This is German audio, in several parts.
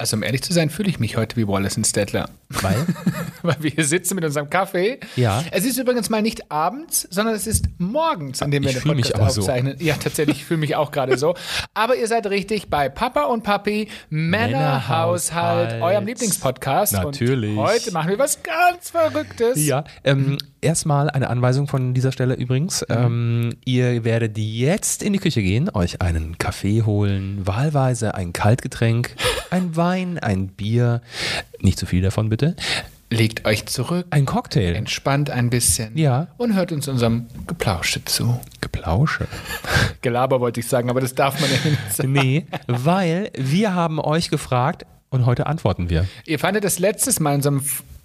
Also um ehrlich zu sein, fühle ich mich heute wie Wallace und Stettler. Weil? Weil wir hier sitzen mit unserem Kaffee. Ja. Es ist übrigens mal nicht abends, sondern es ist morgens, an dem wir Ich den fühl mich Podcast aber so. aufzeichnen. Ja, tatsächlich, ich fühle mich auch gerade so. Aber ihr seid richtig bei Papa und Papi Männerhaushalt, eurem Lieblingspodcast. Natürlich. Und heute machen wir was ganz Verrücktes. Ja, ähm, erstmal eine Anweisung von dieser Stelle übrigens. Ähm, ihr werdet jetzt in die Küche gehen, euch einen Kaffee holen, wahlweise ein Kaltgetränk, ein Wein, ein Bier, nicht zu viel davon bitte, Legt euch zurück, ein Cocktail, entspannt ein bisschen Ja. und hört uns unserem Geplausche zu. Geplausche. Gelaber wollte ich sagen, aber das darf man ja nicht sagen. Nee, weil wir haben euch gefragt und heute antworten wir. Ihr fandet das letztes Mal in unserem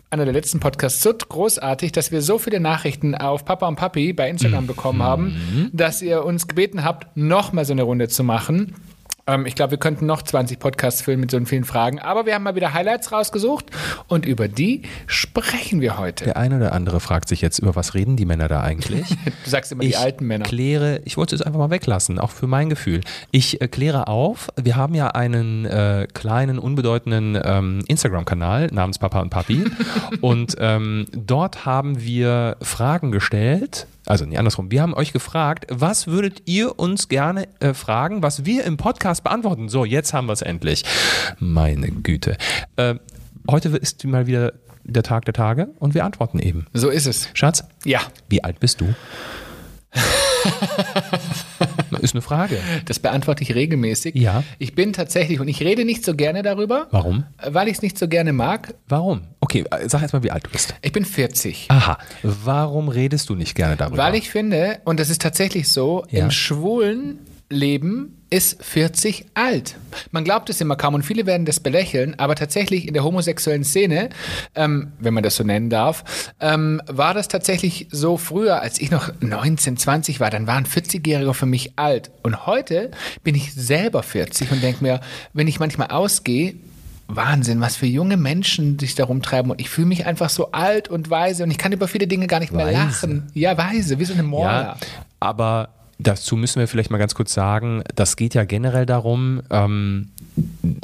einer der letzten Podcasts so großartig, dass wir so viele Nachrichten auf Papa und Papi bei Instagram bekommen haben, dass ihr uns gebeten habt, nochmal so eine Runde zu machen. Ähm, ich glaube, wir könnten noch 20 Podcasts füllen mit so vielen Fragen, aber wir haben mal wieder Highlights rausgesucht und über die sprechen wir heute. Der eine oder andere fragt sich jetzt, über was reden die Männer da eigentlich? Du sagst immer die alten Männer. kläre, ich wollte es einfach mal weglassen, auch für mein Gefühl. Ich äh, kläre auf, wir haben ja einen äh, kleinen, unbedeutenden ähm, Instagram-Kanal namens Papa und Papi und ähm, dort haben wir Fragen gestellt, also nee, andersrum, wir haben euch gefragt, was würdet ihr uns gerne äh, fragen, was wir im Podcast beantworten? So, jetzt haben wir es endlich. Meine Güte. Äh, heute ist mal wieder der Tag der Tage und wir antworten eben. So ist es. Schatz, Ja, wie alt bist du? Ist eine Frage. das beantworte ich regelmäßig. Ja. Ich bin tatsächlich, und ich rede nicht so gerne darüber, Warum? weil ich es nicht so gerne mag. Warum? Okay, sag erst mal, wie alt du bist. Ich bin 40. Aha. Warum redest du nicht gerne darüber? Weil ich finde, und das ist tatsächlich so, Ja. im schwulen Leben ist 40 alt. Man glaubt es immer kaum und viele werden das belächeln, aber tatsächlich in der homosexuellen Szene, ähm, wenn man das so nennen darf, ähm, war das tatsächlich so früher, als ich noch 19, 20 war, dann waren 40-Jährige für mich alt. Und heute bin ich selber 40 und denke mir, wenn ich manchmal ausgehe, Wahnsinn, was für junge Menschen sich da rumtreiben und ich fühle mich einfach so alt und weise und ich kann über viele Dinge gar nicht mehr Weise. lachen. Ja, weise, wie so eine Morla. Ja, aber dazu müssen wir vielleicht mal ganz kurz sagen, das geht ja generell darum, ähm,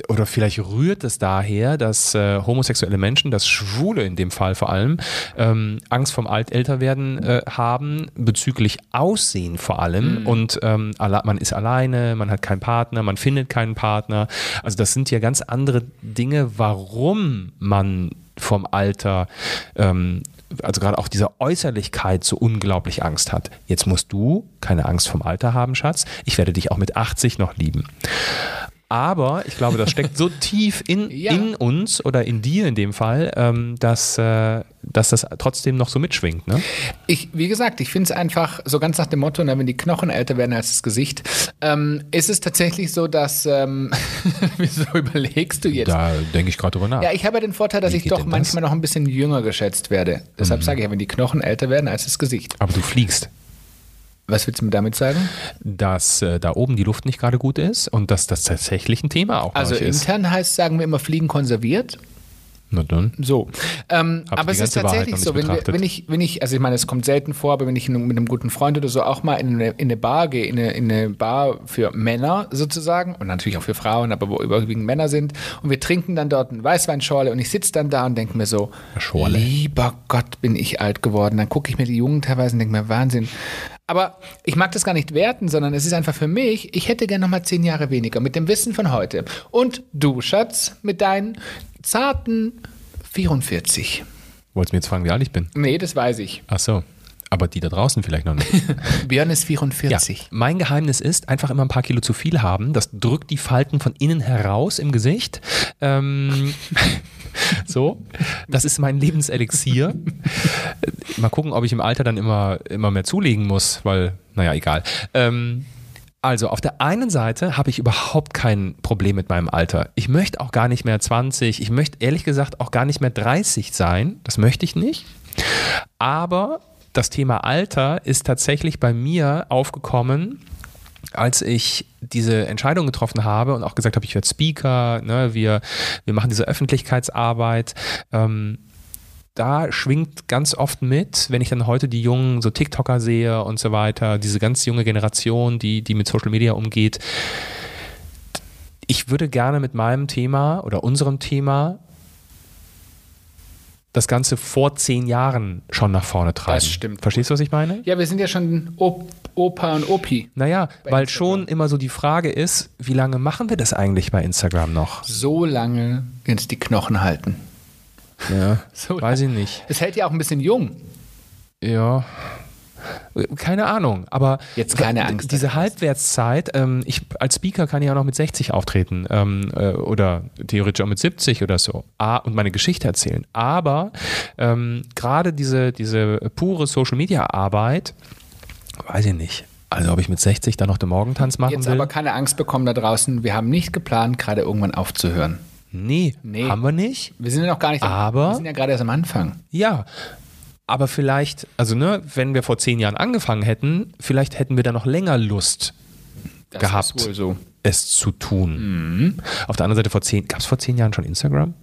oder vielleicht rührt es daher, dass äh, homosexuelle Menschen, dass Schwule in dem Fall vor allem, ähm, Angst vom Alt-Älterwerden äh, haben, bezüglich Aussehen vor allem. Und ähm, man ist alleine, man hat keinen Partner, man findet keinen Partner. Also das sind ja ganz andere Dinge, warum man vom Alter ähm, also gerade auch dieser Äußerlichkeit so unglaublich Angst hat. Jetzt musst du keine Angst vom Alter haben, Schatz. Ich werde dich auch mit 80 noch lieben. Aber ich glaube, das steckt so tief in, Ja. in uns oder in dir in dem Fall, ähm, dass, äh, dass das trotzdem noch so mitschwingt. Ne? Ich, wie gesagt, ich finde es einfach so ganz nach dem Motto, na, wenn die Knochen älter werden als das Gesicht, ähm, ist es tatsächlich so, dass, ähm, wieso überlegst du jetzt? Da denke ich gerade drüber nach. Ja, ich habe ja den Vorteil, dass Wie ich doch denn das? Mhm. manchmal noch ein bisschen jünger geschätzt werde. Deshalb sage ich ja, wenn die Knochen älter werden als das Gesicht. Aber du fliegst. Was willst du mir damit sagen? Dass äh, da oben die Luft nicht gerade gut ist und dass das tatsächlich ein Thema auch Also ist. intern heißt, sagen wir immer, Fliegen konserviert. Na dann. So. Ähm, aber es ist tatsächlich so, wenn, wenn, ich, wenn ich, also ich meine, es kommt selten vor, aber wenn ich mit einem guten Freund oder so auch mal in eine, in eine Bar gehe, in eine, in eine Bar für Männer sozusagen und natürlich auch für Frauen, aber wo überwiegend Männer sind und wir trinken dann dort eine Weißweinschorle und ich sitze dann da und denke mir so, Schorle. lieber Gott, bin ich alt geworden. Dann gucke ich mir die Jungen teilweise und denke mir, Wahnsinn. Aber ich mag das gar nicht werten, sondern es ist einfach für mich, ich hätte gerne noch mal zehn Jahre weniger mit dem Wissen von heute. Und du, Schatz, mit deinen zarten 44. Wolltest du mir jetzt fragen, wie alt ich bin? Nee, das weiß ich. Ach so. Aber die da draußen vielleicht noch nicht. Björn ist Ja, 44. mein Geheimnis ist, einfach immer ein paar Kilo zu viel haben. Das drückt die Falten von innen heraus im Gesicht. Ähm, so, das ist mein Lebenselixier. Mal gucken, ob ich im Alter dann immer, immer mehr zulegen muss, weil, naja, egal. Ähm, also auf der einen Seite habe ich überhaupt kein Problem mit meinem Alter. Ich möchte auch gar nicht mehr 20, ich möchte ehrlich gesagt auch gar nicht mehr 30 sein. Das möchte ich nicht. Aber das Thema Alter ist tatsächlich bei mir aufgekommen, als ich diese Entscheidung getroffen habe und auch gesagt habe, ich werde Speaker, ne, wir, wir machen diese Öffentlichkeitsarbeit. Ähm, da schwingt ganz oft mit, wenn ich dann heute die jungen so TikToker sehe und so weiter, diese ganz junge Generation, die, die mit Social Media umgeht. Ich würde gerne mit meinem Thema oder unserem Thema das Ganze vor zehn Jahren schon nach vorne treiben. Das stimmt. Verstehst du, was ich meine? Ja, wir sind ja schon Op Opa und Opi. Naja, weil Instagram. schon immer so die Frage ist, wie lange machen wir das eigentlich bei Instagram noch? So lange jetzt die Knochen halten. Ja, So weiß ich nicht. Es hält ja auch ein bisschen jung. Ja. Keine Ahnung, aber Jetzt keine Angst, diese Halbwertszeit, ähm, ich als Speaker kann ich auch noch mit 60 auftreten ähm, äh, oder theoretisch auch mit 70 oder so ah, und meine Geschichte erzählen. Aber ähm, gerade diese, diese pure Social Media Arbeit, weiß ich nicht. Also ob ich mit 60 dann noch den Morgentanz machen Jetzt will? aber keine Angst bekommen da draußen. Wir haben nicht geplant, gerade irgendwann aufzuhören. nee, Nee. haben wir nicht. Wir sind ja noch gar nicht. Aber- wir sind ja gerade erst am Anfang. Ja, aber vielleicht, also ne, wenn wir vor zehn Jahren angefangen hätten, vielleicht hätten wir da noch länger Lust, Das Gehabt. So. es zu tun. Mhm. Auf der anderen Seite vor zehn, gab es vor zehn Jahren schon Instagram?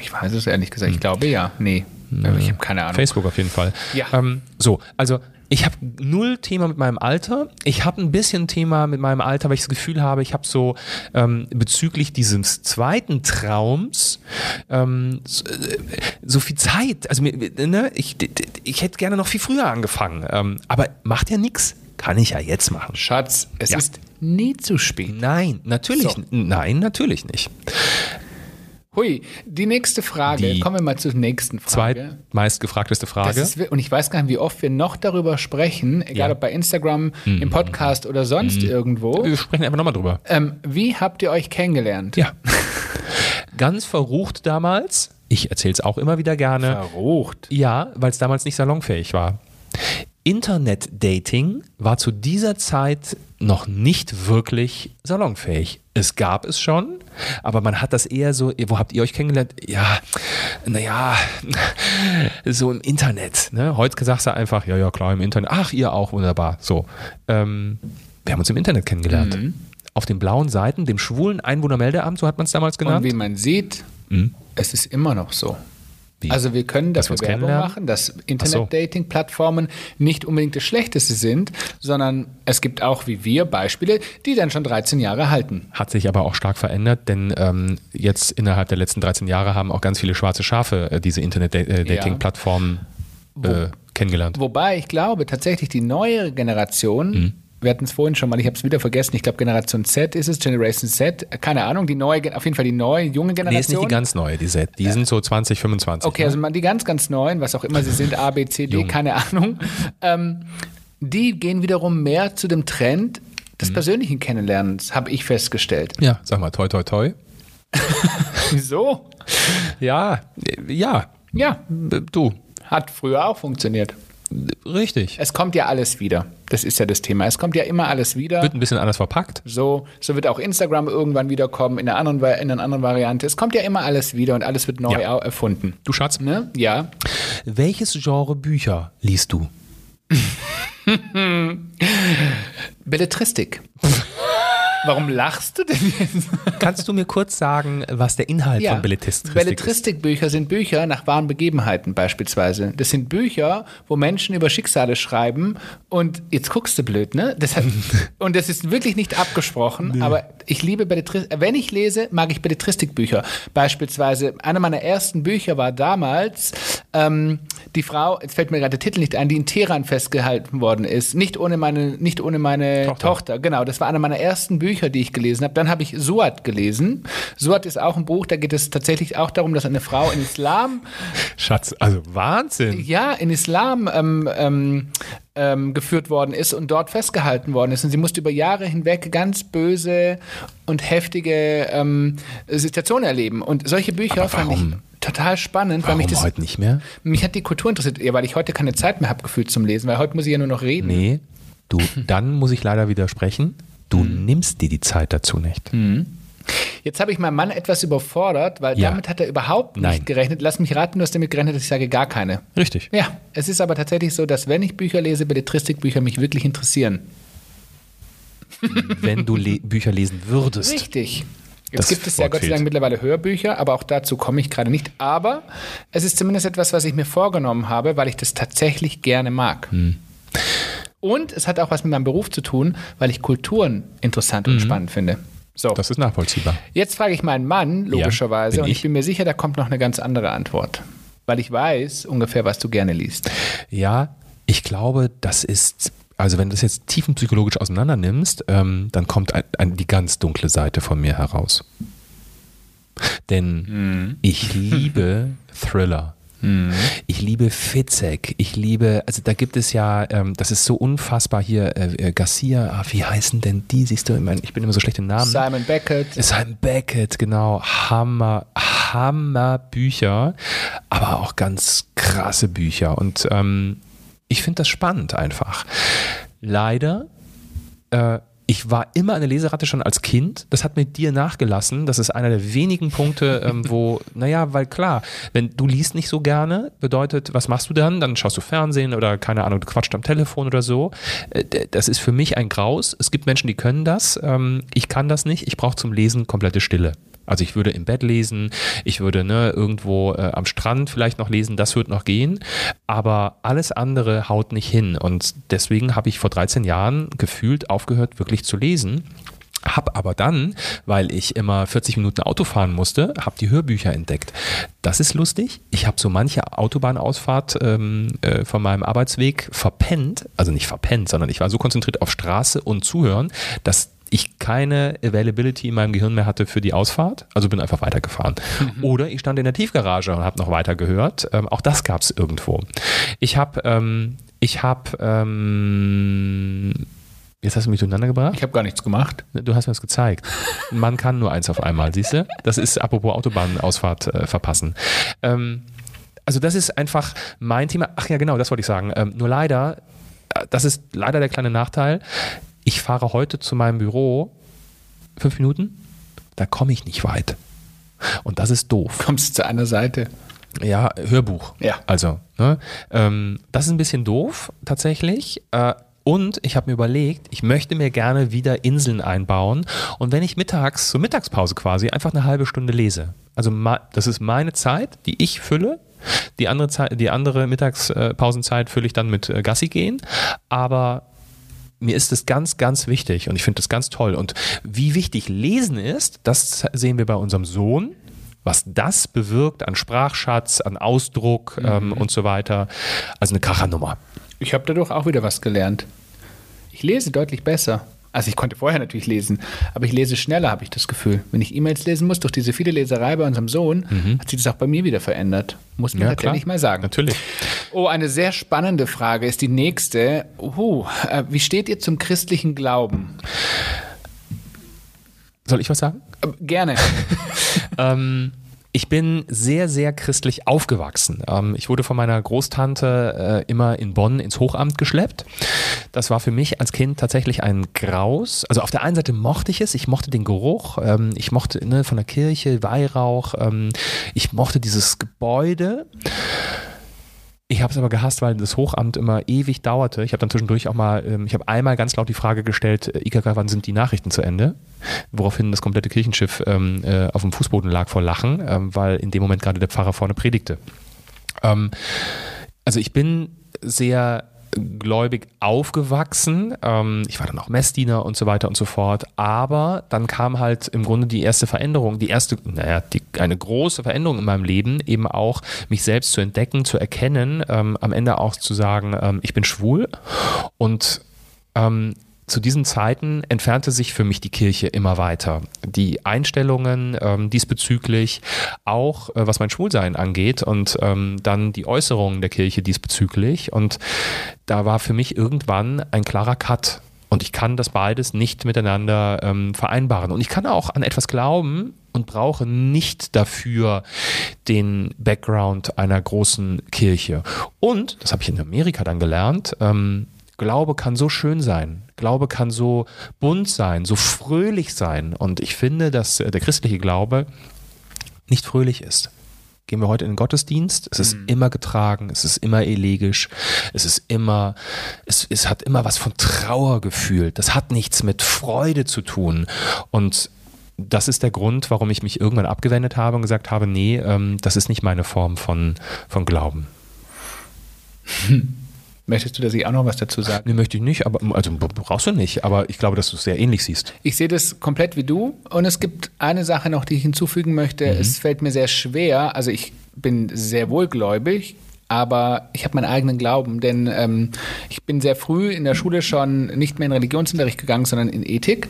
Ich weiß es ehrlich gesagt. Ich glaube ja. Nee. Ich habe keine Ahnung. Facebook auf jeden Fall. Ja. Ähm, so, also ich habe null Thema mit meinem Alter. Ich habe ein bisschen Thema mit meinem Alter, weil ich das Gefühl habe, ich habe so ähm, bezüglich dieses zweiten Traums ähm, so, äh, so viel Zeit. Also ne, ich, ich hätte gerne noch viel früher angefangen. Ähm, aber macht ja nichts. Kann ich ja jetzt machen. Schatz, es Ja. ist nie zu spät. Nein, natürlich, So. nein, natürlich nicht. Hui, die nächste Frage. Die Kommen wir mal zur nächsten Frage. Zweitmeistgefragteste Frage. Ist, und ich weiß gar nicht, wie oft wir noch darüber sprechen, egal Ja. Mhm. ob bei Instagram, im Podcast oder sonst irgendwo. Wir sprechen einfach nochmal drüber. Ähm, wie habt ihr euch kennengelernt? Ja. Ganz verrucht damals. Ich erzähle es auch immer wieder gerne. Verrucht. Ja, weil es damals nicht salonfähig war. Internet-Dating war zu dieser Zeit noch nicht wirklich salonfähig. Es gab es schon, aber man hat das eher so, wo habt ihr euch kennengelernt? Ja, naja, so im Internet. Ne? Heute sagst du einfach, ja, ja, klar, im Internet. Ach, ihr auch, wunderbar. So. Ähm, wir haben uns im Internet kennengelernt. Auf den blauen Seiten, dem schwulen Einwohnermeldeamt, so hat man es damals Und genannt. wie man sieht, es ist immer noch so. Wie? Also wir können dafür wir Werbung machen, dass Internet-Dating-Plattformen nicht unbedingt das Schlechteste sind, sondern es gibt auch wie wir Beispiele, die dann schon 13 Jahre halten. Hat sich aber auch stark verändert, denn ähm, jetzt innerhalb der letzten 13 Jahre haben auch ganz viele schwarze Schafe äh, diese Internet-Dating-Plattformen äh, kennengelernt. Wobei ich glaube, tatsächlich die neuere Generation, Mhm. Wir hatten es vorhin schon mal, ich habe es wieder vergessen, ich glaube Generation Z ist es, Generation Z, keine Ahnung, die neue, auf jeden Fall die neue, junge Generation. Nee, ist nicht die ganz neue, die Set. Die sind so 20, 25. Okay, ne? also die ganz, ganz neuen, was auch immer sie sind, A, B, C, D, Jung. keine Ahnung, ähm, die gehen wiederum mehr zu dem Trend Mhm. des persönlichen Kennenlernens, habe ich festgestellt. ja, sag mal, toi, toi, toi. Wieso? Ja, äh, ja, Ja, du, hat früher auch funktioniert. Richtig. Es kommt ja alles wieder. Das ist ja das Thema. Es kommt ja immer alles wieder. Wird ein bisschen anders verpackt. So, so wird auch Instagram irgendwann wiederkommen in einer anderen, in einer anderen Variante. Es kommt ja immer alles wieder und alles wird neu Ja. erfunden. Du Schatz, Ne? Ja. welches Genre Bücher liest du? Belletristik. Warum lachst du denn jetzt? Kannst du mir kurz sagen, was der Inhalt von Belletristik ist? Belletristikbücher sind Bücher nach wahren Begebenheiten beispielsweise. Das sind Bücher, wo Menschen über Schicksale schreiben und jetzt guckst du blöd, ne? Das hat, und das ist wirklich nicht abgesprochen, aber ich liebe Belletristik. Wenn ich lese, mag ich Belletristikbücher. Beispielsweise, einer meiner ersten Bücher war damals ähm, die Frau, jetzt fällt mir gerade der Titel nicht ein, die in Teheran festgehalten worden ist. Nicht ohne meine, nicht ohne meine Tochter. Tochter. Genau, das war einer meiner ersten Bücher, die ich gelesen habe. Dann habe ich Suat gelesen. Suat ist auch ein Buch, da geht es tatsächlich auch darum, dass eine Frau in Islam, Schatz, also Wahnsinn. ja, in Islam ähm, ähm, ähm, geführt worden ist und dort festgehalten worden ist. Und sie musste über Jahre hinweg ganz böse und heftige ähm, Situationen erleben. Und solche Bücher fand ich total spannend, weil Warum mich das heute nicht mehr? mich hat die Kultur interessiert, ja, weil ich heute keine Zeit mehr habe gefühlt zum Lesen, weil heute muss ich ja nur noch reden. Nee, du, dann muss ich leider widersprechen. Du Hm. nimmst dir die Zeit dazu nicht. Jetzt habe ich meinen Mann etwas überfordert, weil Ja. damit hat er überhaupt nicht Nein. gerechnet. Lass mich raten, du hast damit gerechnet, dass ich sage gar keine. Richtig. Ja, es ist aber tatsächlich so, dass wenn ich Bücher lese, Belletristikbücher mich wirklich interessieren. Wenn du le Bücher lesen würdest. Richtig. Jetzt Das gibt es ja Gott sei. Dank mittlerweile Hörbücher, aber auch dazu komme ich gerade nicht. Aber es ist zumindest etwas, was ich mir vorgenommen habe, weil ich das tatsächlich gerne mag. Hm. Und es hat auch was mit meinem Beruf zu tun, weil ich Kulturen interessant und spannend finde. So, Mhm. Das ist nachvollziehbar. jetzt frage ich meinen Mann, logischerweise, bin und ich ich. bin mir sicher, da kommt noch eine ganz andere Antwort. Weil ich weiß ungefähr, was du gerne liest. Ja, ich glaube, das ist, also wenn du das jetzt tiefenpsychologisch auseinander nimmst, ähm, dann kommt ein, ein, die ganz dunkle Seite von mir heraus. Denn ich liebe Thriller. Ich liebe Fitzek, ich liebe, also da gibt es ja, ähm, das ist so unfassbar hier, äh, äh, Garcia, ah, wie heißen denn die, siehst du, ich, mein, ich bin immer so schlecht im Namen. Simon Beckett. Simon Beckett, genau. Hammer, Hammer Bücher, aber auch ganz krasse Bücher. Und ähm, ich finde das spannend einfach. Leider, äh, ich war immer eine Leseratte schon als Kind. Das hat mit dir nachgelassen. Das ist einer der wenigen Punkte, ähm, wo, naja, weil klar, wenn du liest nicht so gerne, bedeutet, was machst du dann? Dann schaust du Fernsehen oder keine Ahnung, du quatscht am Telefon oder so. Äh, Das ist für mich ein Graus. Es gibt Menschen, die können das. Ähm, Ich kann das nicht. Ich brauche zum Lesen komplette Stille. Also ich würde im Bett lesen, ich würde ne, irgendwo äh, am Strand vielleicht noch lesen, das wird noch gehen, aber alles andere haut nicht hin und deswegen habe ich vor 13 Jahren gefühlt aufgehört, wirklich zu lesen. Hab aber dann, weil ich immer 40 Minuten Auto fahren musste, habe die Hörbücher entdeckt. Das ist lustig. Ich habe so manche Autobahnausfahrt ähm, äh, von meinem Arbeitsweg verpennt, also nicht verpennt, sondern ich war so konzentriert auf Straße und Zuhören, dass ich keine Availability in meinem Gehirn mehr hatte für die Ausfahrt, also bin einfach weitergefahren. Oder ich stand in der Tiefgarage und habe noch weiter gehört. Ähm, auch das gab es irgendwo. Ich habe, ähm, ich habe, ähm, jetzt hast du mich durcheinander gebracht. Ich habe gar nichts gemacht. Du hast mir das gezeigt. Man kann nur eins auf einmal, siehst du? Das ist apropos Autobahnausfahrt äh, verpassen. Ähm, also das ist einfach mein Thema. Ach ja, genau, das wollte ich sagen. Ähm, nur leider, äh, das ist leider der kleine Nachteil. Ich fahre heute zu meinem Büro fünf Minuten, da komme ich nicht weit. Und das ist doof. Kommst du zu einer Seite? Ja, Hörbuch. Ja. Also, ne? ähm, das ist ein bisschen doof tatsächlich. Äh, und ich habe mir überlegt, ich möchte mir gerne wieder Inseln einbauen. Und wenn ich mittags, zur Mittagspause quasi, einfach eine halbe Stunde lese. Also das ist meine Zeit, die ich fülle. Die andere, Zeit, die andere Mittagspausenzeit fülle ich dann mit äh, Gassi gehen. Aber mir ist es ganz, ganz wichtig und ich finde das ganz toll. Und wie wichtig Lesen ist, das sehen wir bei unserem Sohn. Was das bewirkt an Sprachschatz, an Ausdruck ähm, und so weiter. Also eine Krachernummer. Ich habe dadurch auch wieder was gelernt. Ich lese deutlich besser. Also ich konnte vorher natürlich lesen, aber ich lese schneller, habe ich das Gefühl. Wenn ich E-Mails lesen muss, durch diese viele Leserei bei unserem Sohn, hat sich das auch bei mir wieder verändert. Muss man tatsächlich mal sagen. Natürlich. Oh, eine sehr spannende Frage ist die nächste. Äh, wie steht ihr zum christlichen Glauben? Soll ich was sagen? Äh, gerne. ähm, ich bin sehr, sehr christlich aufgewachsen. Ähm, ich wurde von meiner Großtante äh, immer in Bonn ins Hochamt geschleppt. Das war für mich als Kind tatsächlich ein Graus. Also auf der einen Seite mochte ich es, ich mochte den Geruch, ähm, ich mochte ne, von der Kirche, Weihrauch, ähm, ich mochte dieses Gebäude. Ich habe es aber gehasst, weil das Hochamt immer ewig dauerte. Ich habe dann zwischendurch auch mal, ähm, ich habe einmal ganz laut die Frage gestellt, äh, IKK, wann sind die Nachrichten zu Ende? Woraufhin das komplette Kirchenschiff ähm, äh, auf dem Fußboden lag vor Lachen, ähm, weil in dem Moment gerade der Pfarrer vorne predigte. Ähm, also ich bin sehr gläubig aufgewachsen. Ähm, ich war dann auch Messdiener und so weiter und so fort. Aber dann kam halt im Grunde die erste Veränderung, die erste, naja, die, eine große Veränderung in meinem Leben, eben auch mich selbst zu entdecken, zu erkennen, ähm, am Ende auch zu sagen, ähm, ich bin schwul und ähm, zu diesen Zeiten entfernte sich für mich die Kirche immer weiter. Die Einstellungen ähm, diesbezüglich, auch äh, was mein Schwulsein angeht und ähm, dann die Äußerungen der Kirche diesbezüglich. Und da war für mich irgendwann ein klarer Cut. Und ich kann das beides nicht miteinander ähm, vereinbaren. Und ich kann auch an etwas glauben und brauche nicht dafür den Background einer großen Kirche. Und, das habe ich in Amerika dann gelernt, ähm, Glaube kann so schön sein. Glaube kann so bunt sein, so fröhlich sein. Und ich finde, dass äh, der christliche Glaube nicht fröhlich ist. Gehen wir heute in den Gottesdienst, es ist Mhm. immer getragen, es ist immer elegisch, es ist immer, es, es hat immer was von Trauer gefühlt. Das hat nichts mit Freude zu tun. Und das ist der Grund, warum ich mich irgendwann abgewendet habe und gesagt habe, nee, ähm, das ist nicht meine Form von, von Glauben. Möchtest du, dass ich auch noch was dazu sage? Nee, möchte ich nicht, aber also brauchst du nicht, aber ich glaube, dass du es sehr ähnlich siehst. Ich sehe das komplett wie du und es gibt eine Sache noch, die ich hinzufügen möchte. Mhm. Es fällt mir sehr schwer, also ich bin sehr wohlgläubig, aber ich habe meinen eigenen Glauben, denn ähm, ich bin sehr früh in der Schule schon nicht mehr in Religionsunterricht gegangen, sondern in Ethik.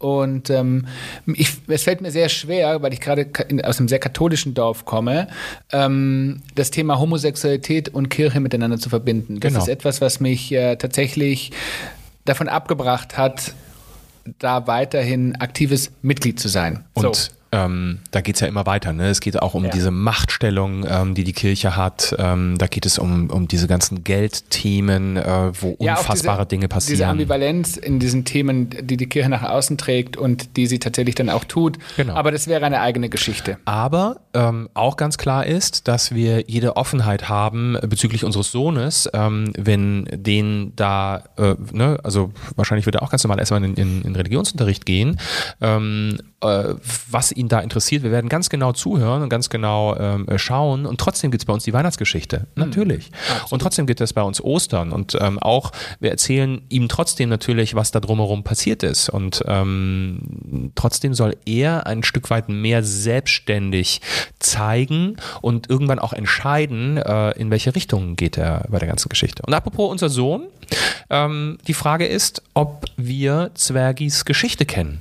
Und ähm, ich, es fällt mir sehr schwer, weil ich gerade aus einem sehr katholischen Dorf komme, ähm, das Thema Homosexualität und Kirche miteinander zu verbinden. Das genau. ist etwas, was mich äh, tatsächlich davon abgebracht hat, da weiterhin aktives Mitglied zu sein. Und so ähm, da geht es ja immer weiter. Ne? Es geht auch um ja. diese Machtstellung, ähm, die die Kirche hat. Ähm, da geht es um, um diese ganzen Geldthemen, äh, wo ja, unfassbare diese, Dinge passieren. Diese Ambivalenz in diesen Themen, die die Kirche nach außen trägt und die sie tatsächlich dann auch tut. Genau. Aber das wäre eine eigene Geschichte. Aber ähm, auch ganz klar ist, dass wir jede Offenheit haben bezüglich unseres Sohnes, ähm, wenn den da, äh, ne, also wahrscheinlich wird er auch ganz normal erstmal in, in, in Religionsunterricht gehen, ähm, äh, was ihn da interessiert. Wir werden ganz genau zuhören und ganz genau ähm, schauen. Und trotzdem gibt es bei uns die Weihnachtsgeschichte. Mhm. Natürlich. Absolut. Und trotzdem gibt es bei uns Ostern. Und ähm, auch, wir erzählen ihm trotzdem natürlich, was da drumherum passiert ist. Und ähm, trotzdem soll er ein Stück weit mehr selbstständig zeigen und irgendwann auch entscheiden, äh, in welche Richtung geht er bei der ganzen Geschichte. Und apropos unser Sohn, ähm, die Frage ist, ob wir Zwergis Geschichte kennen.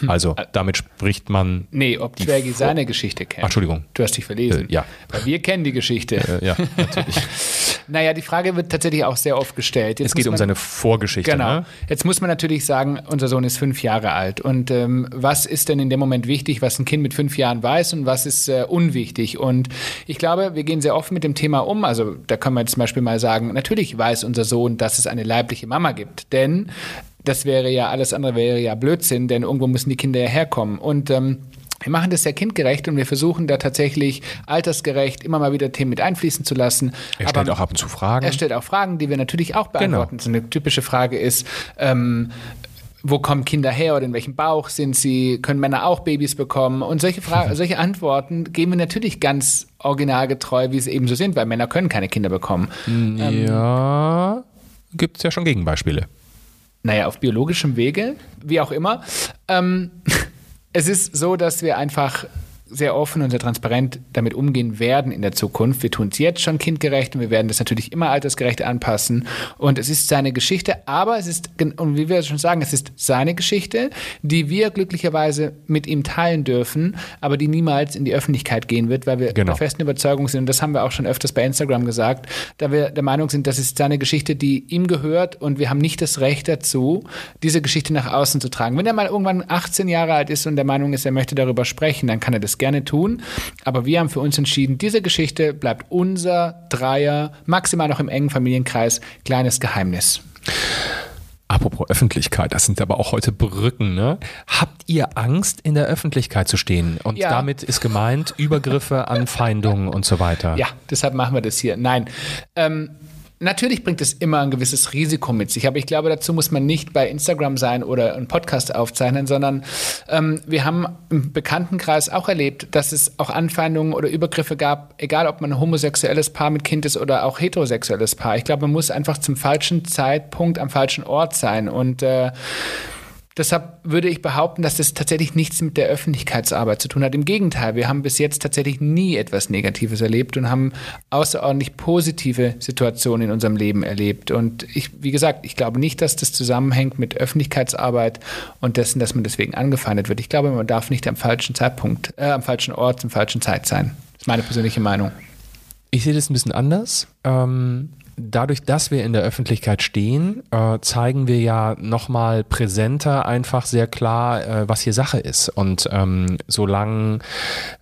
Hm. Also damit spricht man. Nee, ob Zwergi seine Geschichte kennt. Ach, Entschuldigung. Du hast dich verlesen. Äh, ja. Weil wir kennen die Geschichte. Äh, ja, natürlich. naja, die Frage wird tatsächlich auch sehr oft gestellt. Jetzt es geht man, um seine Vorgeschichte. Genau. Ne? Jetzt muss man natürlich sagen, unser Sohn ist fünf Jahre alt. Und ähm, was ist denn in dem Moment wichtig, was ein Kind mit fünf Jahren weiß und was ist äh, unwichtig? Und ich glaube, wir gehen sehr oft mit dem Thema um. Also da können wir jetzt zum Beispiel mal sagen, natürlich weiß unser Sohn, dass es eine leibliche Mama gibt. Denn das wäre ja, alles andere wäre ja Blödsinn, denn irgendwo müssen die Kinder ja herkommen. Und ähm, wir machen das sehr kindgerecht und wir versuchen da tatsächlich altersgerecht immer mal wieder Themen mit einfließen zu lassen. Er stellt Aber auch ab und zu Fragen. Er stellt auch Fragen, die wir natürlich auch beantworten. Genau. So eine typische Frage ist, ähm, wo kommen Kinder her oder in welchem Bauch sind sie? Können Männer auch Babys bekommen? Und solche Fragen, solche Antworten geben wir natürlich ganz originalgetreu, wie sie eben so sind, weil Männer können keine Kinder bekommen. Ja, ähm, gibt es ja schon Gegenbeispiele naja, auf biologischem Wege, wie auch immer. Ähm, es ist so, dass wir einfach sehr offen und sehr transparent damit umgehen werden in der Zukunft. Wir tun es jetzt schon kindgerecht und wir werden das natürlich immer altersgerecht anpassen. Und es ist seine Geschichte, aber es ist, und wie wir schon sagen, es ist seine Geschichte, die wir glücklicherweise mit ihm teilen dürfen, aber die niemals in die Öffentlichkeit gehen wird, weil wir genau. der festen Überzeugung sind, und das haben wir auch schon öfters bei Instagram gesagt, da wir der Meinung sind, das ist seine Geschichte, die ihm gehört und wir haben nicht das Recht dazu, diese Geschichte nach außen zu tragen. Wenn er mal irgendwann 18 Jahre alt ist und der Meinung ist, er möchte darüber sprechen, dann kann er das gerne tun. Aber wir haben für uns entschieden, diese Geschichte bleibt unser Dreier, maximal noch im engen Familienkreis, kleines Geheimnis. Apropos Öffentlichkeit, das sind aber auch heute Brücken, ne? Habt ihr Angst, in der Öffentlichkeit zu stehen? Und ja. damit ist gemeint Übergriffe, Anfeindungen und so weiter. Ja, deshalb machen wir das hier. Nein. Ähm, Natürlich bringt es immer ein gewisses Risiko mit sich, aber ich glaube, dazu muss man nicht bei Instagram sein oder einen Podcast aufzeichnen, sondern ähm, wir haben im Bekanntenkreis auch erlebt, dass es auch Anfeindungen oder Übergriffe gab, egal ob man ein homosexuelles Paar mit Kind ist oder auch heterosexuelles Paar. Ich glaube, man muss einfach zum falschen Zeitpunkt am falschen Ort sein und äh, Deshalb würde ich behaupten, dass das tatsächlich nichts mit der Öffentlichkeitsarbeit zu tun hat. Im Gegenteil, wir haben bis jetzt tatsächlich nie etwas Negatives erlebt und haben außerordentlich positive Situationen in unserem Leben erlebt. Und ich, wie gesagt, ich glaube nicht, dass das zusammenhängt mit Öffentlichkeitsarbeit und dessen, dass man deswegen angefeindet wird. Ich glaube, man darf nicht am falschen Zeitpunkt, äh, am falschen Ort, zum falschen Zeit sein. Das ist meine persönliche Meinung. Ich sehe das ein bisschen anders. Ähm dadurch, dass wir in der Öffentlichkeit stehen, äh, zeigen wir ja nochmal präsenter einfach sehr klar, äh, was hier Sache ist. Und ähm, solange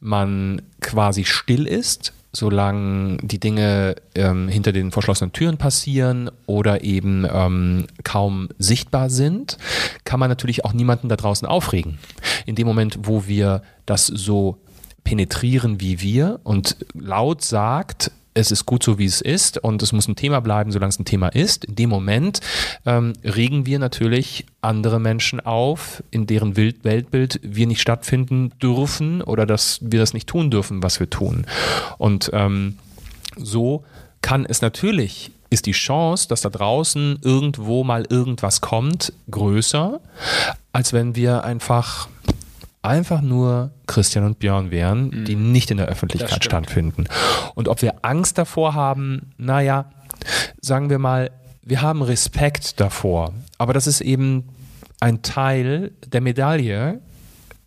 man quasi still ist, solange die Dinge ähm, hinter den verschlossenen Türen passieren oder eben ähm, kaum sichtbar sind, kann man natürlich auch niemanden da draußen aufregen. In dem Moment, wo wir das so penetrieren wie wir und laut sagt, es ist gut so, wie es ist und es muss ein Thema bleiben, solange es ein Thema ist. In dem Moment ähm, regen wir natürlich andere Menschen auf, in deren Wild Weltbild wir nicht stattfinden dürfen oder dass wir das nicht tun dürfen, was wir tun. Und ähm, so kann es natürlich ist die Chance, dass da draußen irgendwo mal irgendwas kommt, größer, als wenn wir einfach einfach nur Christian und Björn wären, mhm. die nicht in der Öffentlichkeit stattfinden. Und ob wir Angst davor haben, naja, sagen wir mal, wir haben Respekt davor. Aber das ist eben ein Teil der Medaille.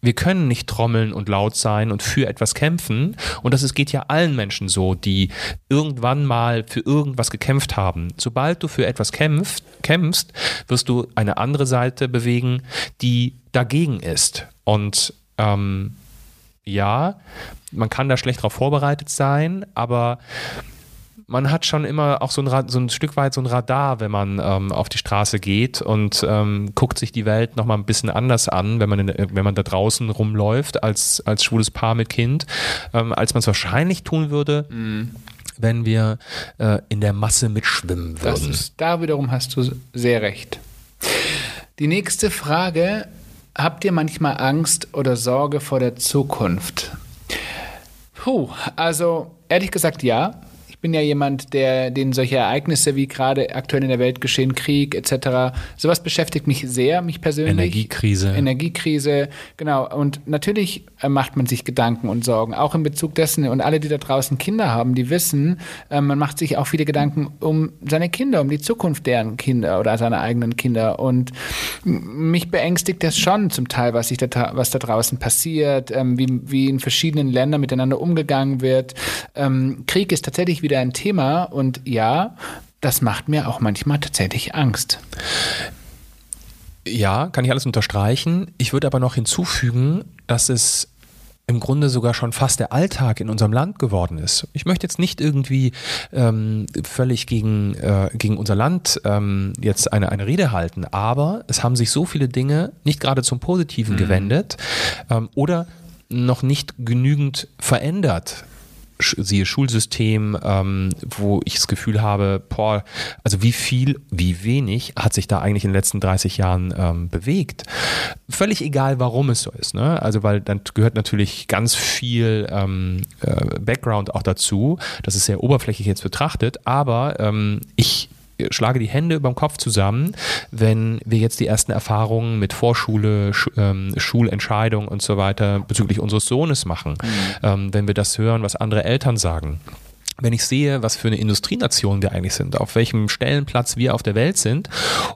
Wir können nicht trommeln und laut sein und für etwas kämpfen. Und das geht ja allen Menschen so, die irgendwann mal für irgendwas gekämpft haben. Sobald du für etwas kämpft, kämpfst, wirst du eine andere Seite bewegen, die dagegen ist. Und ähm, ja, man kann da schlecht darauf vorbereitet sein, aber man hat schon immer auch so ein, so ein Stück weit so ein Radar, wenn man ähm, auf die Straße geht und ähm, guckt sich die Welt nochmal ein bisschen anders an, wenn man, in, wenn man da draußen rumläuft als, als schwules Paar mit Kind, ähm, als man es wahrscheinlich tun würde. Mhm wenn wir äh, in der Masse mitschwimmen würden. Ist, da wiederum hast du sehr recht. Die nächste Frage Habt ihr manchmal Angst oder Sorge vor der Zukunft? Puh, also ehrlich gesagt ja bin ja jemand, der den solche Ereignisse wie gerade aktuell in der Welt geschehen, Krieg etc., sowas beschäftigt mich sehr, mich persönlich. Energiekrise. Energiekrise, genau. Und natürlich äh, macht man sich Gedanken und Sorgen, auch in Bezug dessen. Und alle, die da draußen Kinder haben, die wissen, äh, man macht sich auch viele Gedanken um seine Kinder, um die Zukunft deren Kinder oder seine eigenen Kinder. Und mich beängstigt das schon zum Teil, was, sich da, was da draußen passiert, ähm, wie, wie in verschiedenen Ländern miteinander umgegangen wird. Ähm, Krieg ist tatsächlich wieder wieder ein Thema und ja, das macht mir auch manchmal tatsächlich Angst. Ja, kann ich alles unterstreichen. Ich würde aber noch hinzufügen, dass es im Grunde sogar schon fast der Alltag in unserem Land geworden ist. Ich möchte jetzt nicht irgendwie ähm, völlig gegen, äh, gegen unser Land ähm, jetzt eine, eine Rede halten, aber es haben sich so viele Dinge nicht gerade zum Positiven mhm. gewendet ähm, oder noch nicht genügend verändert siehe Schulsystem, ähm, wo ich das Gefühl habe, boah, also wie viel, wie wenig hat sich da eigentlich in den letzten 30 Jahren ähm, bewegt. Völlig egal, warum es so ist. Ne? Also weil dann gehört natürlich ganz viel ähm, äh, Background auch dazu. Das ist sehr oberflächlich jetzt betrachtet, aber ähm, ich schlage die Hände über dem Kopf zusammen, wenn wir jetzt die ersten Erfahrungen mit Vorschule, Sch ähm, Schulentscheidung und so weiter bezüglich unseres Sohnes machen. Mhm. Ähm, wenn wir das hören, was andere Eltern sagen wenn ich sehe, was für eine Industrienation wir eigentlich sind, auf welchem Stellenplatz wir auf der Welt sind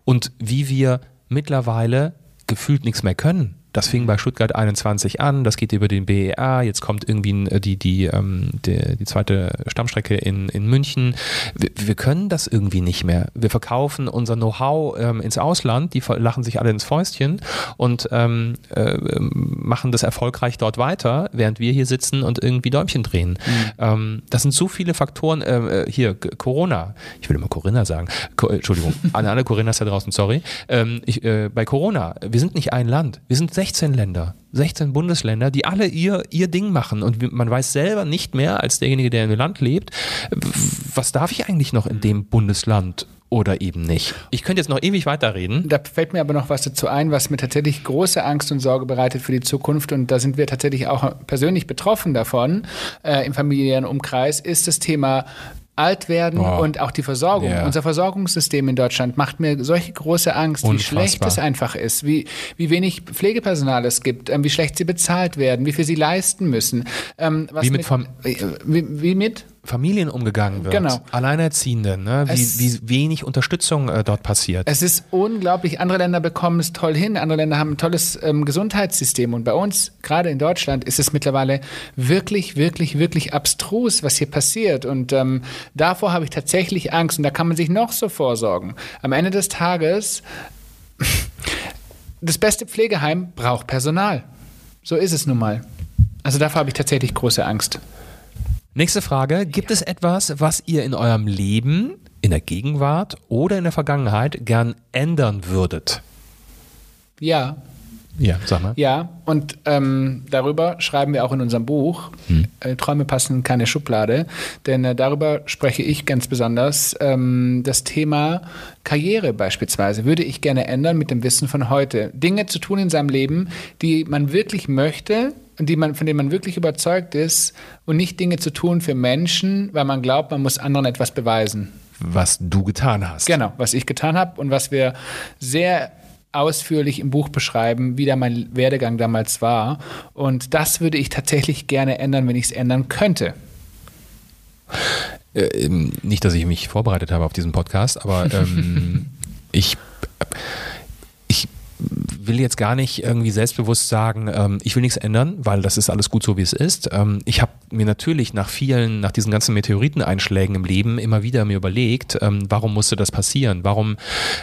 und wie wir mittlerweile gefühlt nichts mehr können. Das fing bei Stuttgart 21 an, das geht über den BER, jetzt kommt irgendwie äh, die, die, ähm, die, die zweite Stammstrecke in, in München. Wir, wir, können das irgendwie nicht mehr. Wir verkaufen unser Know-how ähm, ins Ausland, die lachen sich alle ins Fäustchen und ähm, äh, machen das erfolgreich dort weiter, während wir hier sitzen und irgendwie Däumchen drehen. Mhm. Ähm, das sind so viele Faktoren. Ähm, äh, hier, Corona, ich will immer Corinna sagen, Co Entschuldigung, an alle Corinnas da draußen, sorry. Ähm, ich, äh, bei Corona, wir sind nicht ein Land, wir sind 16 Länder, 16 Bundesländer, die alle ihr, ihr Ding machen. Und man weiß selber nicht mehr als derjenige, der in dem Land lebt, was darf ich eigentlich noch in dem Bundesland oder eben nicht. Ich könnte jetzt noch ewig weiterreden. Da fällt mir aber noch was dazu ein, was mir tatsächlich große Angst und Sorge bereitet für die Zukunft. Und da sind wir tatsächlich auch persönlich betroffen davon äh, im familiären Umkreis, ist das Thema alt werden wow. und auch die Versorgung. Yeah. Unser Versorgungssystem in Deutschland macht mir solche große Angst, Unfassbar. wie schlecht es einfach ist, wie, wie wenig Pflegepersonal es gibt, ähm, wie schlecht sie bezahlt werden, wie viel sie leisten müssen. Ähm, wie, mit, mit wie, wie mit Familien umgegangen wird. Genau. Alleinerziehende, ne? wie, wie wenig Unterstützung äh, dort passiert. Es ist unglaublich. Andere Länder bekommen es toll hin. Andere Länder haben ein tolles ähm, Gesundheitssystem. Und bei uns, gerade in Deutschland, ist es mittlerweile wirklich, wirklich, wirklich abstrus, was hier passiert. Und ähm, davor habe ich tatsächlich Angst. Und da kann man sich noch so vorsorgen. Am Ende des Tages, das beste Pflegeheim braucht Personal. So ist es nun mal. Also davor habe ich tatsächlich große Angst. Nächste Frage. Gibt es etwas, was ihr in eurem Leben, in der Gegenwart oder in der Vergangenheit gern ändern würdet? Ja. Ja, sag mal. Ja, und ähm, darüber schreiben wir auch in unserem Buch. Hm. Äh, Träume passen in keine Schublade. Denn äh, darüber spreche ich ganz besonders. Ähm, das Thema Karriere beispielsweise würde ich gerne ändern mit dem Wissen von heute. Dinge zu tun in seinem Leben, die man wirklich möchte, und die man, von denen man wirklich überzeugt ist und nicht Dinge zu tun für Menschen, weil man glaubt, man muss anderen etwas beweisen. Was du getan hast. Genau, was ich getan habe und was wir sehr ausführlich im Buch beschreiben, wie da mein Werdegang damals war. Und das würde ich tatsächlich gerne ändern, wenn ich es ändern könnte. Äh, ähm, nicht, dass ich mich vorbereitet habe auf diesen Podcast, aber ähm, ich will jetzt gar nicht irgendwie selbstbewusst sagen, ähm, ich will nichts ändern, weil das ist alles gut so, wie es ist. Ähm, ich habe mir natürlich nach vielen, nach diesen ganzen Meteoriteneinschlägen im Leben immer wieder mir überlegt, ähm, warum musste das passieren? Warum,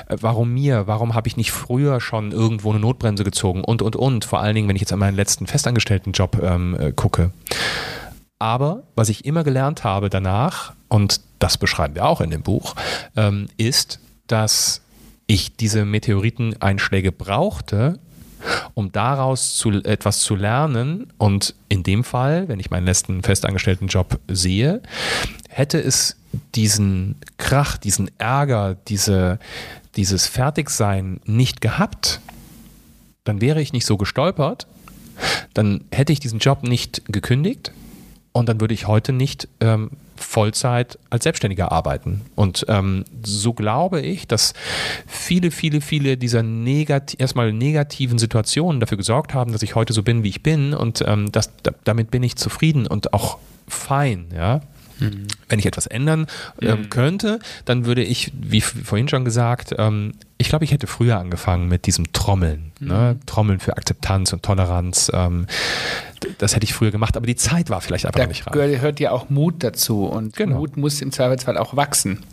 äh, warum mir? Warum habe ich nicht früher schon irgendwo eine Notbremse gezogen? Und, und, und. Vor allen Dingen, wenn ich jetzt an meinen letzten festangestellten Job ähm, äh, gucke. Aber was ich immer gelernt habe danach, und das beschreiben wir auch in dem Buch, ähm, ist, dass ich diese Meteoriteneinschläge brauchte, um daraus zu, etwas zu lernen. Und in dem Fall, wenn ich meinen letzten festangestellten Job sehe, hätte es diesen Krach, diesen Ärger, diese, dieses Fertigsein nicht gehabt, dann wäre ich nicht so gestolpert, dann hätte ich diesen Job nicht gekündigt und dann würde ich heute nicht ähm, Vollzeit als Selbstständiger arbeiten. Und ähm, so glaube ich, dass viele, viele, viele dieser negati erstmal negativen Situationen dafür gesorgt haben, dass ich heute so bin, wie ich bin. Und ähm, das, da, damit bin ich zufrieden und auch fein, ja. Mhm. Wenn ich etwas ändern ähm, mhm. könnte, dann würde ich, wie vorhin schon gesagt, ähm, ich glaube, ich hätte früher angefangen mit diesem Trommeln. Ne? Mhm. Ne? Trommeln für Akzeptanz und Toleranz. Ähm, das hätte ich früher gemacht, aber die Zeit war vielleicht einfach da nicht reif. Da gehört ja auch Mut dazu und genau. Mut muss im Zweifelsfall auch wachsen.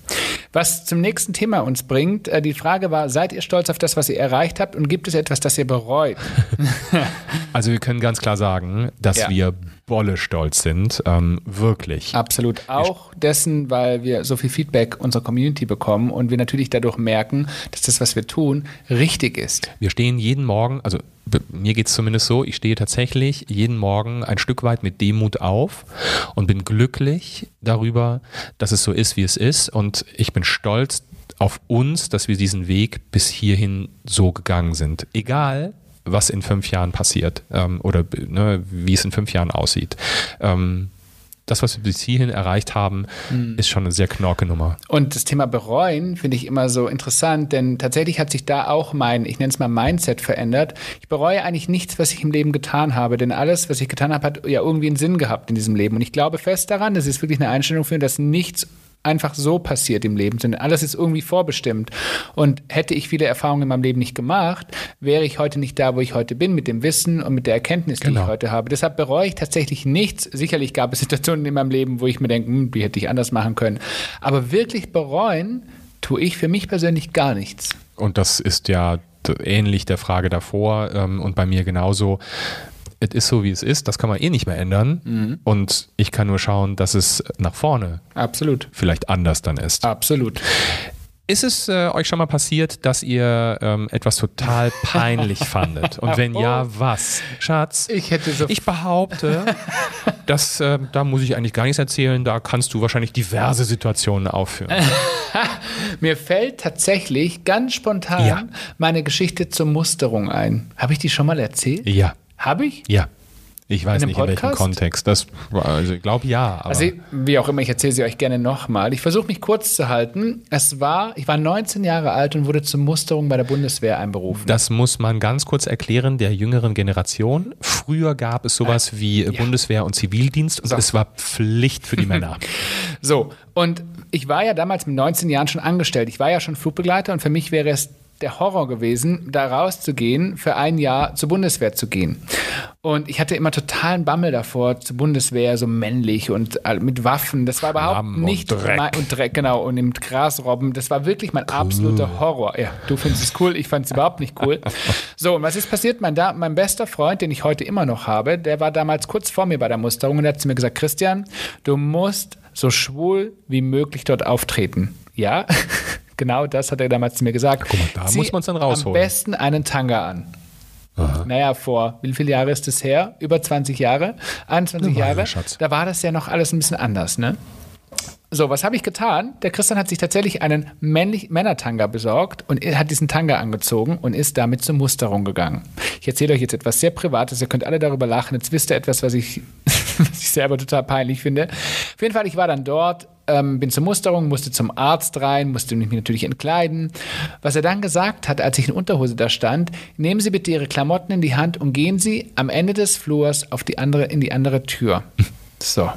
Was zum nächsten Thema uns bringt, äh, die Frage war, seid ihr stolz auf das, was ihr erreicht habt und gibt es etwas, das ihr bereut? also wir können ganz klar sagen, dass ja. wir Bolle stolz sind, ähm, wirklich. Absolut. Auch dessen, weil wir so viel Feedback unserer Community bekommen und wir natürlich dadurch merken, dass das, was wir tun, richtig ist. Wir stehen jeden Morgen, also mir geht es zumindest so, ich stehe tatsächlich jeden Morgen ein Stück weit mit Demut auf und bin glücklich darüber, dass es so ist, wie es ist. Und ich bin stolz auf uns, dass wir diesen Weg bis hierhin so gegangen sind. Egal, was in fünf Jahren passiert ähm, oder ne, wie es in fünf Jahren aussieht. Ähm, das, was wir bis hierhin erreicht haben, mhm. ist schon eine sehr knorke Nummer. Und das Thema bereuen finde ich immer so interessant, denn tatsächlich hat sich da auch mein, ich nenne es mal Mindset verändert. Ich bereue eigentlich nichts, was ich im Leben getan habe, denn alles, was ich getan habe, hat ja irgendwie einen Sinn gehabt in diesem Leben. Und ich glaube fest daran, das ist wirklich eine Einstellung für, dass nichts einfach so passiert im Leben, sondern alles ist irgendwie vorbestimmt. Und hätte ich viele Erfahrungen in meinem Leben nicht gemacht, wäre ich heute nicht da, wo ich heute bin, mit dem Wissen und mit der Erkenntnis, die genau. ich heute habe. Deshalb bereue ich tatsächlich nichts. Sicherlich gab es Situationen in meinem Leben, wo ich mir denke, hm, die hätte ich anders machen können. Aber wirklich bereuen tue ich für mich persönlich gar nichts. Und das ist ja ähnlich der Frage davor ähm, und bei mir genauso es ist so, wie es ist, das kann man eh nicht mehr ändern. Mhm. Und ich kann nur schauen, dass es nach vorne Absolut. vielleicht anders dann ist. Absolut. Ist es äh, euch schon mal passiert, dass ihr ähm, etwas total peinlich fandet? Und wenn ja, was? Schatz, ich, hätte so ich behaupte, dass, äh, da muss ich eigentlich gar nichts erzählen, da kannst du wahrscheinlich diverse Situationen aufführen. Mir fällt tatsächlich ganz spontan ja. meine Geschichte zur Musterung ein. Habe ich die schon mal erzählt? Ja. Habe ich? Ja. Ich weiß nicht, Podcast? in welchem Kontext. Das, also ich glaube ja. also wie auch immer, ich erzähle sie euch gerne nochmal. Ich versuche mich kurz zu halten. Es war, ich war 19 Jahre alt und wurde zur Musterung bei der Bundeswehr einberufen. Das muss man ganz kurz erklären der jüngeren Generation. Früher gab es sowas äh, wie ja. Bundeswehr und Zivildienst und so. es war Pflicht für die Männer. so, und ich war ja damals mit 19 Jahren schon angestellt. Ich war ja schon Flugbegleiter und für mich wäre es der Horror gewesen, da rauszugehen, für ein Jahr zur Bundeswehr zu gehen. Und ich hatte immer totalen Bammel davor, zur Bundeswehr, so männlich und mit Waffen. Das war überhaupt Schlamm nicht und Dreck. Mein, und Dreck, genau, und im Grasrobben. Das war wirklich mein cool. absoluter Horror. Ja, du findest es cool, ich fand es überhaupt nicht cool. So, und was ist passiert? Mein, da, mein bester Freund, den ich heute immer noch habe, der war damals kurz vor mir bei der Musterung und der hat zu mir gesagt, Christian, du musst so schwul wie möglich dort auftreten. Ja, Genau das hat er damals zu mir gesagt. Guck mal, da Zieh muss man es dann rausholen. Am besten einen Tanga an. Aha. naja, vor wie viele Jahre ist das her? Über 20 Jahre, 21 Eine Weile, Jahre. Schatz. Da war das ja noch alles ein bisschen anders, ne? So, was habe ich getan? Der Christian hat sich tatsächlich einen männlich Männertanga besorgt und hat diesen Tanga angezogen und ist damit zur Musterung gegangen. Ich erzähle euch jetzt etwas sehr Privates, ihr könnt alle darüber lachen. Jetzt wisst ihr etwas, was ich, was ich selber total peinlich finde. Auf jeden Fall, ich war dann dort, ähm, bin zur Musterung, musste zum Arzt rein, musste mich natürlich entkleiden. Was er dann gesagt hat, als ich in Unterhose da stand, nehmen Sie bitte Ihre Klamotten in die Hand und gehen Sie am Ende des Flurs auf die andere, in die andere Tür. So.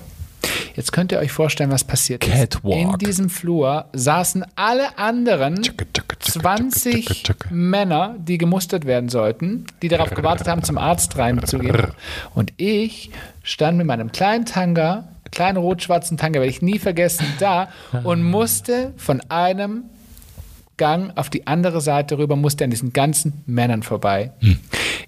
Jetzt könnt ihr euch vorstellen, was passiert ist. Catwalk. In diesem Flur saßen alle anderen 20 Männer, die gemustert werden sollten, die darauf gewartet haben, zum Arzt reinzugehen. Und ich stand mit meinem kleinen Tanga, kleinen rot-schwarzen Tanga, werde ich nie vergessen, da und musste von einem Gang auf die andere Seite rüber, musste an diesen ganzen Männern vorbei.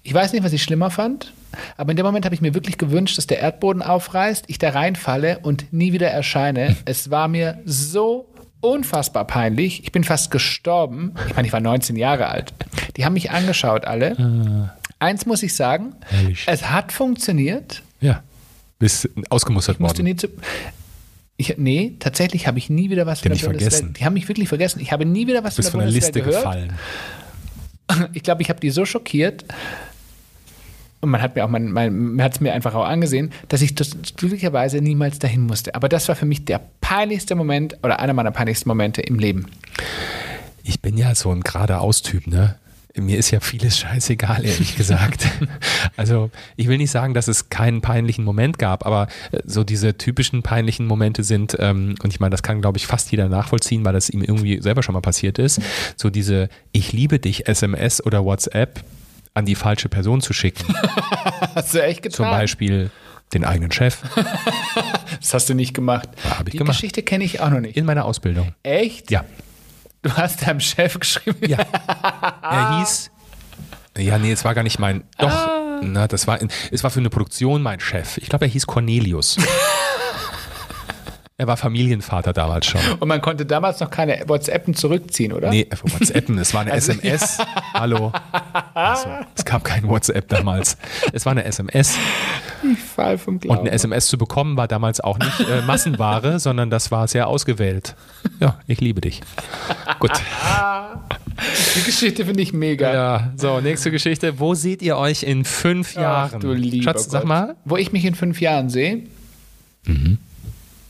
Ich weiß nicht, was ich schlimmer fand, aber in dem Moment habe ich mir wirklich gewünscht, dass der Erdboden aufreißt, ich da reinfalle und nie wieder erscheine. Es war mir so unfassbar peinlich. Ich bin fast gestorben. Ich meine, ich war 19 Jahre alt. Die haben mich angeschaut, alle. Eins muss ich sagen, Herrlich. es hat funktioniert. Ja. Bist ausgemustert worden. Ich, nee, tatsächlich habe ich nie wieder was von der Bundeswehr. vergessen. Die haben mich wirklich vergessen. Ich habe nie wieder was Bist von von der der Bundeswehr Liste gehört. gefallen. Ich glaube, ich habe die so schockiert. Und man hat mir auch, mein, man hat es mir einfach auch angesehen, dass ich das glücklicherweise niemals dahin musste. Aber das war für mich der peinlichste Moment oder einer meiner peinlichsten Momente im Leben. Ich bin ja so ein geradeaus-Typ, ne? Mir ist ja vieles scheißegal, ehrlich gesagt. also, ich will nicht sagen, dass es keinen peinlichen Moment gab, aber äh, so diese typischen peinlichen Momente sind, ähm, und ich meine, das kann, glaube ich, fast jeder nachvollziehen, weil das ihm irgendwie selber schon mal passiert ist, so diese Ich liebe dich SMS oder WhatsApp an die falsche Person zu schicken. Hast du echt getan? Zum Beispiel den eigenen Chef Das hast du nicht gemacht. Ja, hab ich die gemacht. Geschichte kenne ich auch noch nicht. in meiner Ausbildung. Echt? Ja. Du hast deinem Chef geschrieben. Ja. Er hieß. Ja, nee, es war gar nicht mein. Doch, Ah. na, das war, es war für eine Produktion mein Chef. Ich glaube, er hieß Cornelius. er war Familienvater damals schon. Und man konnte damals noch keine WhatsAppen zurückziehen, oder? Nee, WhatsAppen, es war eine Also- SMS. Hallo. Also, es gab kein WhatsApp damals. Es war eine SMS. Ich fall vom Und Glauben. eine SMS zu bekommen war damals auch nicht äh, Massenware, sondern das war sehr ausgewählt. Ja, ich liebe dich. Gut. Die Geschichte finde ich mega. Ja, so, nächste Geschichte. Wo seht ihr euch in fünf Jahren? Ach, du lieber Schatz, sag mal. Wo ich mich in fünf Jahren sehe?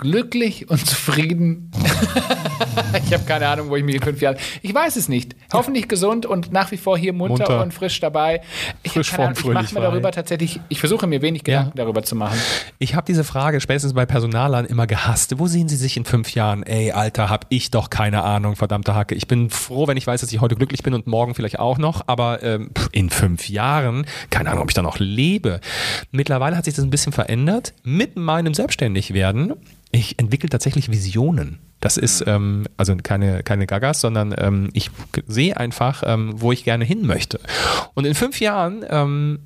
Glücklich und zufrieden. ich habe keine Ahnung, wo ich mich in fünf Jahren. Ich weiß es nicht. Hoffentlich gesund und nach wie vor hier munter, Munter. und frisch dabei. Ich, Frisch, Ahnung, fromm, ich mache mir darüber tatsächlich, ich versuche mir wenig Gedanken darüber zu machen. Ich habe diese Frage spätestens bei Personalern immer gehasst. Wo sehen Sie sich in fünf Jahren? Ey, Alter, hab ich doch keine Ahnung, verdammte Hacke. Ich bin froh, wenn ich weiß, dass ich heute glücklich bin und morgen vielleicht auch noch. Aber ähm, in fünf Jahren, keine Ahnung, ob ich da noch lebe. Mittlerweile hat sich das ein bisschen verändert. Mit meinem Selbstständigwerden, ich entwickle tatsächlich Visionen. Das ist ähm, also keine, keine Gagas, sondern ähm, ich sehe einfach, ähm, wo ich gerne hin möchte. Und in fünf Jahren ähm,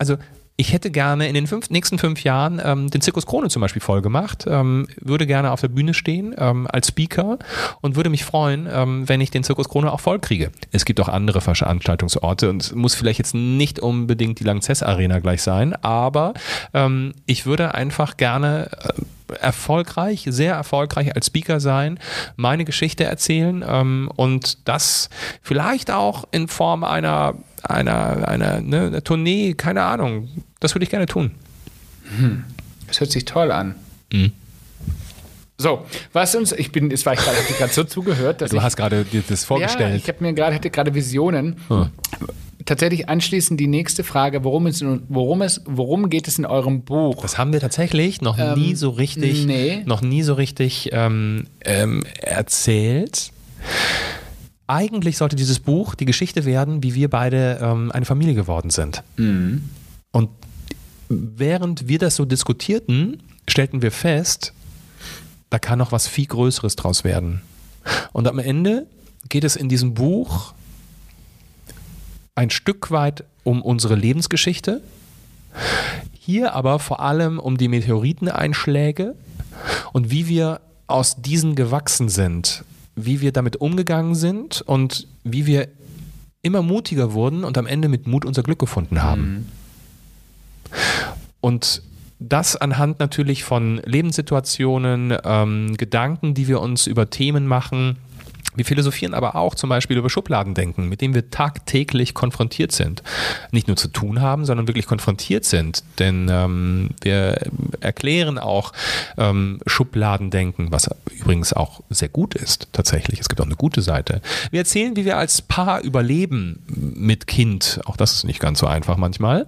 also ich hätte gerne in den fünf, nächsten fünf Jahren ähm, den Zirkus Krone zum Beispiel voll gemacht, ähm, würde gerne auf der Bühne stehen ähm, als Speaker und würde mich freuen, ähm, wenn ich den Zirkus Krone auch voll kriege. Es gibt auch andere Veranstaltungsorte und es muss vielleicht jetzt nicht unbedingt die Langzess Arena gleich sein, aber ähm, ich würde einfach gerne äh, erfolgreich, sehr erfolgreich als Speaker sein, meine Geschichte erzählen ähm, und das vielleicht auch in Form einer einer, einer, ne, einer Tournee, keine Ahnung. Das würde ich gerne tun. Das hört sich toll an. Mhm. So, was uns, ich bin, es war ich gerade, hab dir gerade so zugehört, dass Du ich, hast gerade dir das ja, vorgestellt. ich habe mir gerade, hatte gerade Visionen. Hm. Tatsächlich anschließend die nächste Frage, worum es, worum es, worum geht es in eurem Buch? das haben wir tatsächlich noch nie so richtig, Ähm, nee. noch nie so richtig ähm, ähm, erzählt. Eigentlich sollte dieses Buch die Geschichte werden, wie wir beide ähm, eine Familie geworden sind. Mhm. Und während wir das so diskutierten, stellten wir fest, da kann noch was viel Größeres draus werden. Und am Ende geht es in diesem Buch ein Stück weit um unsere Lebensgeschichte, hier aber vor allem um die Meteoriteneinschläge und wie wir aus diesen gewachsen sind, wie wir damit umgegangen sind und wie wir immer mutiger wurden und am Ende mit Mut unser Glück gefunden haben. Und das anhand natürlich von Lebenssituationen, ähm, Gedanken, die wir uns über Themen machen. Wir philosophieren aber auch zum Beispiel über Schubladendenken, mit dem wir tagtäglich konfrontiert sind. Nicht nur zu tun haben, sondern wirklich konfrontiert sind. Denn ähm, wir erklären auch ähm, Schubladendenken, was übrigens auch sehr gut ist, tatsächlich. Es gibt auch eine gute Seite. Wir erzählen, wie wir als Paar überleben mit Kind. Auch das ist nicht ganz so einfach manchmal.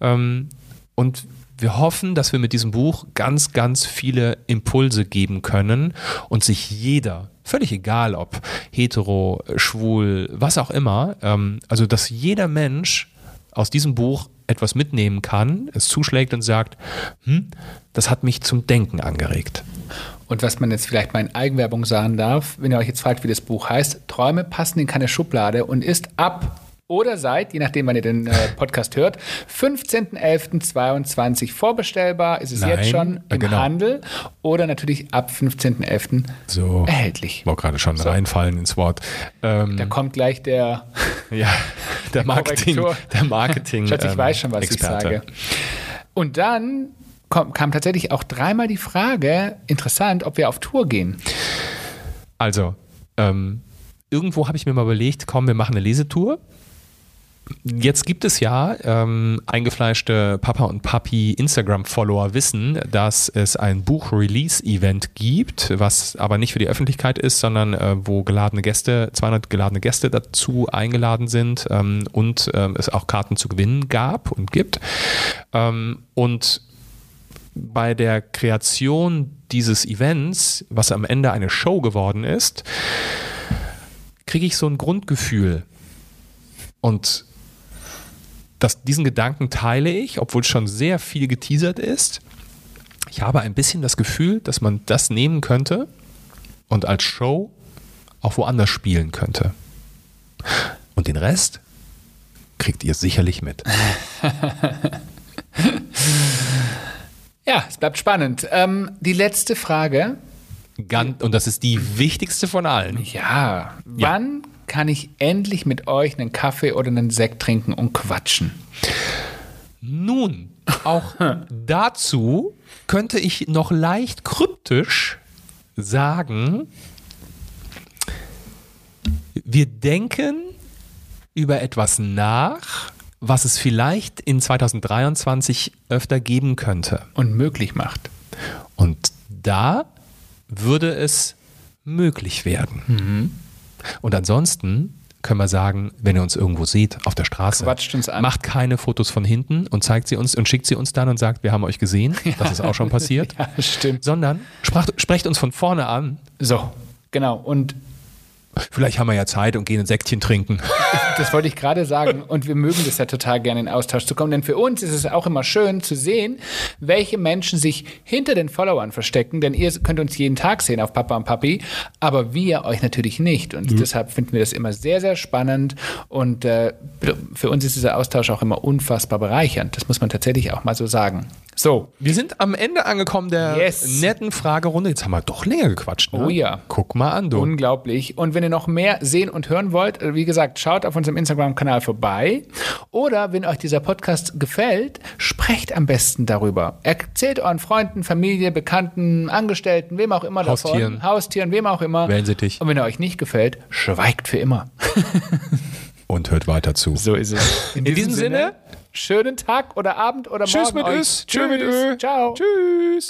Ähm, und wir hoffen, dass wir mit diesem Buch ganz, ganz viele Impulse geben können und sich jeder, völlig egal ob hetero, schwul, was auch immer, ähm, also dass jeder Mensch aus diesem Buch etwas mitnehmen kann, es zuschlägt und sagt, hm, das hat mich zum Denken angeregt. Und was man jetzt vielleicht mal in Eigenwerbung sagen darf, wenn ihr euch jetzt fragt, wie das Buch heißt, Träume passen in keine Schublade und ist ab oder seit, je nachdem, wann ihr den äh, Podcast hört, 15.11.22 vorbestellbar. Ist es Nein, jetzt schon äh, im genau. Handel oder natürlich ab 15.11. So. erhältlich. Ich wollte gerade schon reinfallen ins Wort. Ähm, Da kommt gleich der ja, der Marketing, Korrektur. der Marketing. Schatz, ich ähm, weiß schon, was Experte. ich sage. Und dann kom kam tatsächlich auch dreimal die Frage, interessant, ob wir auf Tour gehen. Also, ähm, irgendwo habe ich mir mal überlegt, komm, wir machen eine Lesetour. Jetzt gibt es ja ähm, eingefleischte Papa und Papi Instagram-Follower wissen, dass es ein Buch-Release-Event gibt, was aber nicht für die Öffentlichkeit ist, sondern äh, wo geladene Gäste, 200 geladene Gäste dazu eingeladen sind ähm, und ähm, es auch Karten zu gewinnen gab und gibt. Ähm, und bei der Kreation dieses Events, was am Ende eine Show geworden ist, kriege ich so ein Grundgefühl. Und das, diesen Gedanken teile ich, obwohl schon sehr viel geteasert ist. Ich habe ein bisschen das Gefühl, dass man das nehmen könnte und als Show auch woanders spielen könnte. Und den Rest kriegt ihr sicherlich mit. Ja, es bleibt spannend. Ähm, die letzte Frage. Ganz, und das ist die wichtigste von allen. Ja, wann kann ich endlich mit euch einen Kaffee oder einen Sekt trinken und quatschen? Nun, auch dazu könnte ich noch leicht kryptisch sagen, wir denken über etwas nach, was es vielleicht in 2023 öfter geben könnte. Und möglich macht. Und da würde es möglich werden. Und ansonsten können wir sagen, wenn ihr uns irgendwo seht auf der Straße, macht keine Fotos von hinten und zeigt sie uns und schickt sie uns dann und sagt, wir haben euch gesehen. Das ist auch schon passiert. Ja, stimmt. Sondern sprach, sprecht uns von vorne an. So, genau. Und Vielleicht haben wir ja Zeit und gehen ein Säckchen trinken. Das wollte ich gerade sagen. Und wir mögen das ja total gerne in Austausch zu kommen. Denn für uns ist es auch immer schön zu sehen, welche Menschen sich hinter den Followern verstecken. Denn ihr könnt uns jeden Tag sehen auf Papa und Papi, aber wir euch natürlich nicht. Und deshalb finden wir das immer sehr, sehr spannend. Und äh, für uns ist dieser Austausch auch immer unfassbar bereichernd. Das muss man tatsächlich auch mal so sagen. So, Wir sind am Ende angekommen der Yes. netten Fragerunde. Jetzt haben wir doch länger gequatscht. Ne? Oh ja. Guck mal an, du. Unglaublich. Und wenn ihr noch mehr sehen und hören wollt, äh, wie gesagt, schaut auf unserem Instagram-Kanal vorbei. Oder wenn euch dieser Podcast gefällt, sprecht am besten darüber. Erzählt euren Freunden, Familie, Bekannten, Angestellten, wem auch immer Haustieren. davon. Haustieren, wem auch immer. Wellensittich. Und wenn er euch nicht gefällt, schweigt für immer. Und hört weiter zu. So ist es. In, diesem Sinne, schönen Tag oder Abend oder Tschüss Morgen mit euch. Ös. Tschüss mit Ö. Ciao. Tschüss.